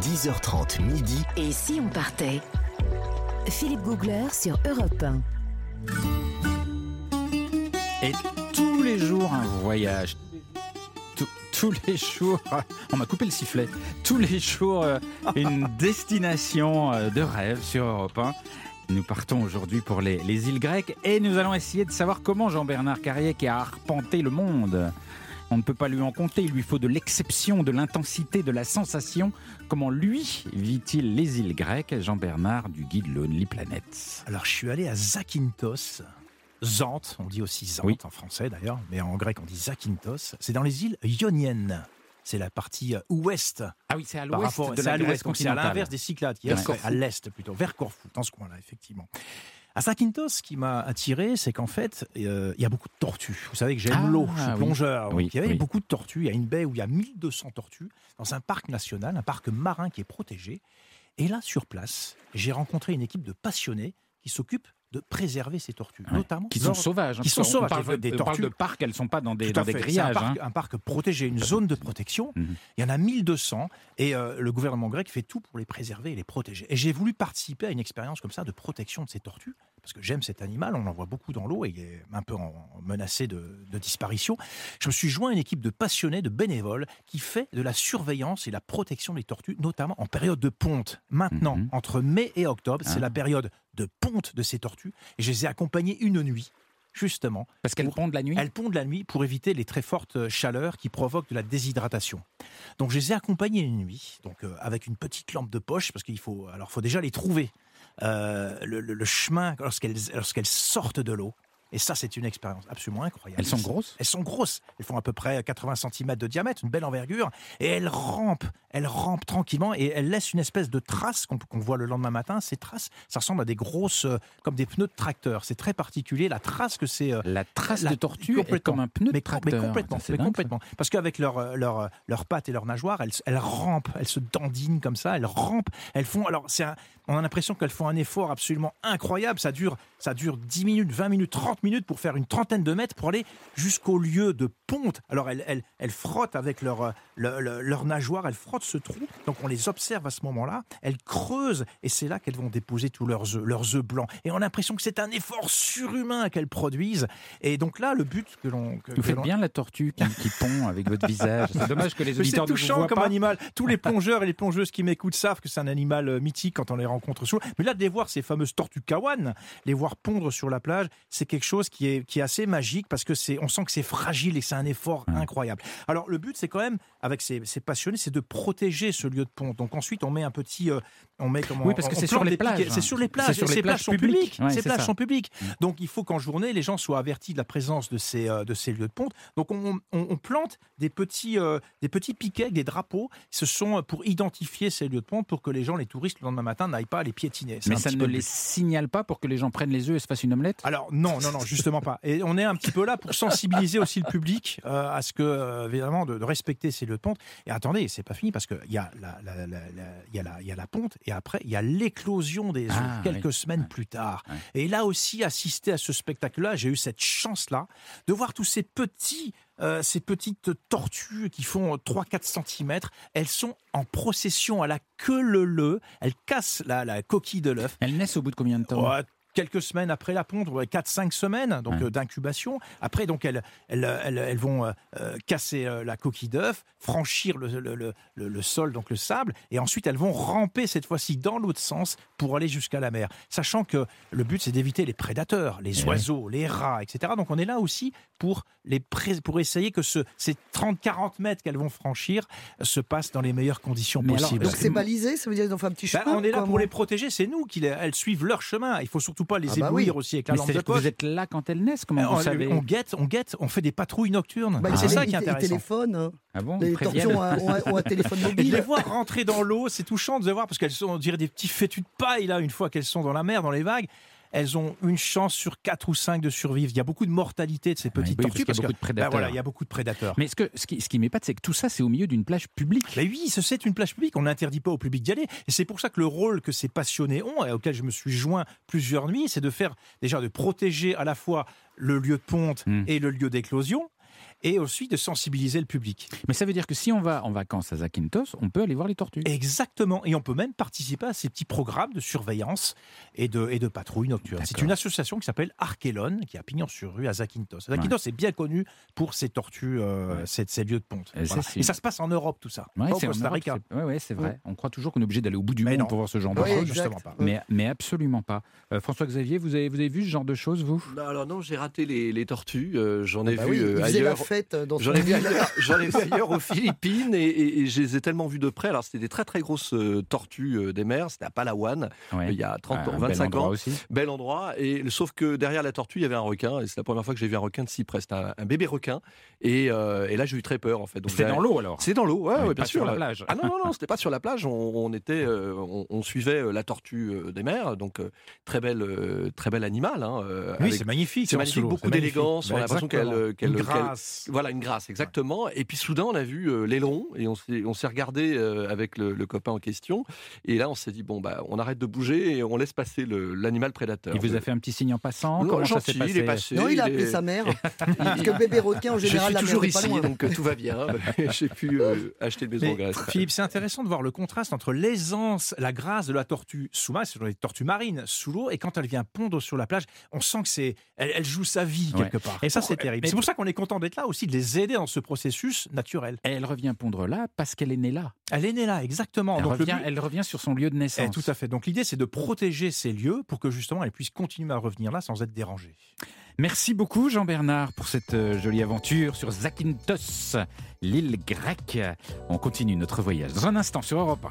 10h30 midi. Et si on partait? Philippe Googler sur Europe 1. Et tous les jours un voyage. Tous- Tous les jours, on m'a coupé le sifflet. Tous les jours, euh, une destination euh, de rêve sur Europe 1. Nous partons aujourd'hui pour les, les îles grecques et nous allons essayer de savoir comment Jean-Bernard Carrier qui a arpenté le monde. On ne peut pas lui en compter, il lui faut de l'exception, de l'intensité, de la sensation. Comment lui vit-il les îles grecques Jean-Bernard du guide Lonely Planet. Alors, je suis allé à Zakynthos. Zante, on dit aussi Zante Oui. en français d'ailleurs, mais en grec on dit Zakynthos. C'est dans les îles ioniennes. C'est la partie euh, ouest Ah oui, c'est à l'ouest de c'est la Grèce c'est à l'inverse des Cyclades, qui est à l'est plutôt, vers Corfou, dans ce coin-là, effectivement. À Zakynthos, ce qui m'a attiré, c'est qu'en fait, euh, il y a beaucoup de tortues. Vous savez que j'aime Ah, l'eau, je suis plongeur. Oui, donc il y avait oui. beaucoup de tortues. Il y a une baie où il y a 1200 tortues, dans un parc national, un parc marin qui est protégé. Et là, sur place, j'ai rencontré une équipe de passionnés qui s'occupent de préserver ces tortues, Ouais. notamment Qui sont sauvages. hein, qui sont sauvages, parle des de- on parle de parcs, elles ne sont pas dans des, dans grillages. Un parc, hein. un parc protégé, une zone de protection. Mhm. Il y en a 1200 et euh, le gouvernement grec fait tout pour les préserver et les protéger. Et j'ai voulu participer à une expérience comme ça de protection de ces tortues parce que j'aime cet animal, on en voit beaucoup dans l'eau et il est un peu en- en menacé de, de disparition. Je me suis joint à une équipe de passionnés, de bénévoles qui fait de la surveillance et la protection des tortues, notamment en période de ponte. Maintenant, Mhm. entre mai et octobre, c'est Ah. la période de ponte de ces tortues et je les ai accompagnées une nuit, justement, Parce qu'elles pondent la nuit? elles pondent la nuit pour éviter les très fortes chaleurs qui provoquent de la déshydratation. Donc je les ai accompagnées une nuit, donc euh, avec une petite lampe de poche, parce qu'il faut, alors faut déjà les trouver. Euh, le, le- le chemin lorsqu'elles lorsqu'elles sortent de l'eau. Et ça, c'est une expérience absolument incroyable. Elles sont grosses? Elles sont grosses. Elles font à peu près 80 cm de diamètre, une belle envergure. Et elles rampent. Elles rampent tranquillement et elles laissent une espèce de trace qu'on voit le lendemain matin. Ces traces, ça ressemble à des grosses, euh, comme des pneus de tracteur. C'est très particulier. La trace que c'est. euh, La trace La- de tortue est comme un pneu de mais, tracteur. mais complètement, Ça, c'est mais dingue, ça. complètement. Parce qu'avec leurs euh, leurs pattes et leurs nageoires, elles, elles rampent, elles se dandinent comme ça, elles rampent, elles font. Alors, c'est on a l'impression qu'elles font un effort absolument incroyable. Ça dure, ça dure 10 minutes, 20 minutes, 30 minutes pour faire une trentaine de mètres pour aller jusqu'au lieu de ponte. Alors, elles, elles, elles frottent avec leur, euh, le- le- leurs nageoires, elles frottent ce trou. Donc, on les observe à ce moment-là. Elles creusent et c'est là qu'elles vont déposer tous leurs œufs, leurs œufs blancs. Et on a l'impression que c'est un effort surhumain qu'elles produisent. Et donc là, le but que l'on. Vous faites bien la tortue qui, qui pond avec votre visage. C'est dommage que les auditeurs ne vous touchant voient comme pas. animal. Tous les plongeurs et les plongeuses qui m'écoutent savent que c'est un animal euh, mythique quand on les rencontre sous l'eau. Mais là, de les voir, ces fameuses tortues kawan, les voir pondre sur la plage, c'est quelque chose qui est, qui est assez magique parce que c'est, on sent que c'est fragile et que c'est un effort incroyable. Alors, le but, c'est quand même, avec ces, ces passionnés, c'est de protéger ce lieu de ponte. Donc ensuite, on met un petit, euh, on met comment Oui, parce que on c'est sur les plages, hein. C'est sur les plages. sur et les ces plages sont publiques. Ouais, ces c'est plages ça. sont publiques. Donc il faut qu'en journée, les gens soient avertis de la présence de ces, euh, de ces lieux de ponte. Donc on, on- on plante des petits, euh, des petits piquets, des drapeaux. Ce sont pour identifier ces lieux de ponte pour que les gens, les touristes, le lendemain matin, n'aillent pas les piétiner. Mais ça ne les signale pas pour que les gens prennent les œufs et se fassent une omelette? Alors non, non, non, justement pas. Et on est un petit peu là pour sensibiliser aussi le public euh, à ce que, euh, évidemment, de, de respecter ces lieux de ponte. Et attendez, c'est pas fini parce qu'il y, a la, la- y, a la- il y a la ponte et après, il y a l'éclosion des œufs Ah, quelques oui. semaines Ouais. plus tard. Ouais. Et là aussi, assister à ce spectacle-là, j'ai eu cette chance-là de voir tous ces petits... euh, ces petites tortues qui font 3-4 cm, elles sont en procession à la queue leu elles cassent la, la coquille de l'œuf, Elles naissent au bout de combien de temps? Ouais, quelques semaines après la ponte, 4-5 semaines donc Ouais. euh, d'incubation. Après, donc elles, elles, elles, elles vont euh, euh, casser la coquille d'œuf, franchir le, le, le, sol, donc le sable, et ensuite elles vont ramper cette fois-ci dans l'autre sens pour aller jusqu'à la mer. Sachant que le but c'est d'éviter les prédateurs, les Eh oiseaux, les rats, etc. Donc on est là aussi pour les pour essayer que ce, ces 30-40 mètres qu'elles vont franchir se passent dans les meilleures conditions Mais alors, possibles. Donc c'est balisé, ça veut dire qu'ils ont fait un petit Ben, chemin on est là pour les protéger, c'est nous qui les, elles suivent leur chemin. Il faut surtout pas les Ah bah éblouir oui. aussi avec la Mais lampe de poche. vous êtes là quand elles naissent Comment on, vous savez on guette, on guette, on fait des patrouilles nocturnes. Bah, Ah, c'est ça qui est intéressant. téléphonent. hein. Ah bon Les ont un, ont un- ont un téléphone mobile. les voir rentrer dans l'eau, c'est touchant de les voir parce qu'elles sont, on dirait des petits fétus de paille là, une fois qu'elles sont dans la mer, dans les vagues. Elles ont une chance sur 4 ou 5 de survivre. Il y a beaucoup de mortalité de ces petites oui, parce tortues qu'il y a beaucoup de ben prédateurs. voilà, il y a beaucoup de prédateurs. Mais ce, que, ce qui, ce qui m'épate, c'est que tout ça, c'est au milieu d'une plage publique. Mais oui, ce- c'est une plage publique. On n'interdit pas au public d'y aller. Et c'est pour ça que le rôle que ces passionnés ont, et auquel je me suis joint plusieurs nuits, c'est de faire déjà de protéger à la fois le lieu de ponte Mm. et le lieu d'éclosion. Et aussi de sensibiliser le public. Mais ça veut dire que si on va en vacances à Zakynthos, on peut aller voir les tortues. Exactement. Et on peut même participer à ces petits programmes de surveillance et de, et de patrouille nocturne. C'est une association qui s'appelle Archelon, qui a pignon sur rue à Zakynthos. Zakynthos est bien connu pour ses tortues, euh, Ouais. ces, ces lieux de ponte. Et ça, Voilà. c'est- Et ça se passe en Europe, tout ça. Ouais, c'est en Costa Rica. c'est- c'est vrai. On croit toujours qu'on est obligé d'aller au bout du Mais monde non. pour voir ce genre de choses. justement pas. Mais, mais absolument pas. Euh, François-Xavier, vous avez, vous avez vu ce genre de choses, vous? Non, alors non, j'ai raté les, les tortues. euh, J'en ai Bah vu oui, euh, ailleurs. Dans J'en ai vu ailleurs, aux Philippines et, et- et je les ai tellement vus de près. Alors c'était des très très grosses euh, tortues euh, des mers. C'était à Palawan Ouais. il y a 30 Un ans, bel 25 endroit ans. aussi. Bel endroit. Et sauf que derrière la tortue, il y avait un requin. Et c'est la première fois que j'ai vu un requin de si près. C'était un, un bébé requin. Et, euh, et là, j'ai eu très peur en fait. C'était dans l'eau alors C'est dans l'eau, ouais, Ouais, ouais, bien sur sûr. la plage. Ah non, non, non, c'était pas sur la plage. On, on était, euh, on, on suivait euh, la tortue euh, des mers, donc euh, très belle, euh, très bel animal. Hein, euh, Oui, c'est magnifique. c'est magnifique, beaucoup d'élégance, on a l'impression qu'elle- exactement. Grâce. Voilà, une grâce, exactement. Et puis soudain, on a vu euh, l'aileron et on s'est, on s'est regardé euh, avec le, le copain en question. Et là, on s'est dit bon bah, on arrête de bouger et on laisse passer le- l'animal prédateur. Il vous a fait un petit signe en passant? Non, Comment ça gentil, s'est passé il est passé? Non, il a appelé est- sa mère. Parce que bébé requin, en Je général, suis la mère toujours pas ici, loin. donc euh, tout va bien. J'ai pu euh, acheter une maison Mais, en Grèce. Philippe, c'est intéressant de voir le contraste entre l'aisance, la grâce de la tortue sous main, c'est les tortues marines sous l'eau, et quand elle vient pondre sur la plage, on sent que c'est, elle, elle joue sa vie Ouais. quelque part. Et ça, c'est terrible. mais- C'est pour ça qu'on est content d'être là aussi, de les aider dans ce processus naturel. Et elle revient pondre là parce qu'elle est née là. Elle est née là, exactement. Elle, Donc, revient, but- elle revient sur son lieu de Eh, naissance. tout à fait. Donc l'idée, c'est de protéger ces lieux pour que justement elle puisse continuer à revenir là sans être dérangée. Merci beaucoup Jean-Bernard pour cette euh, jolie aventure sur Zakynthos, l'île grecque. On continue notre voyage dans un instant sur Europe 1.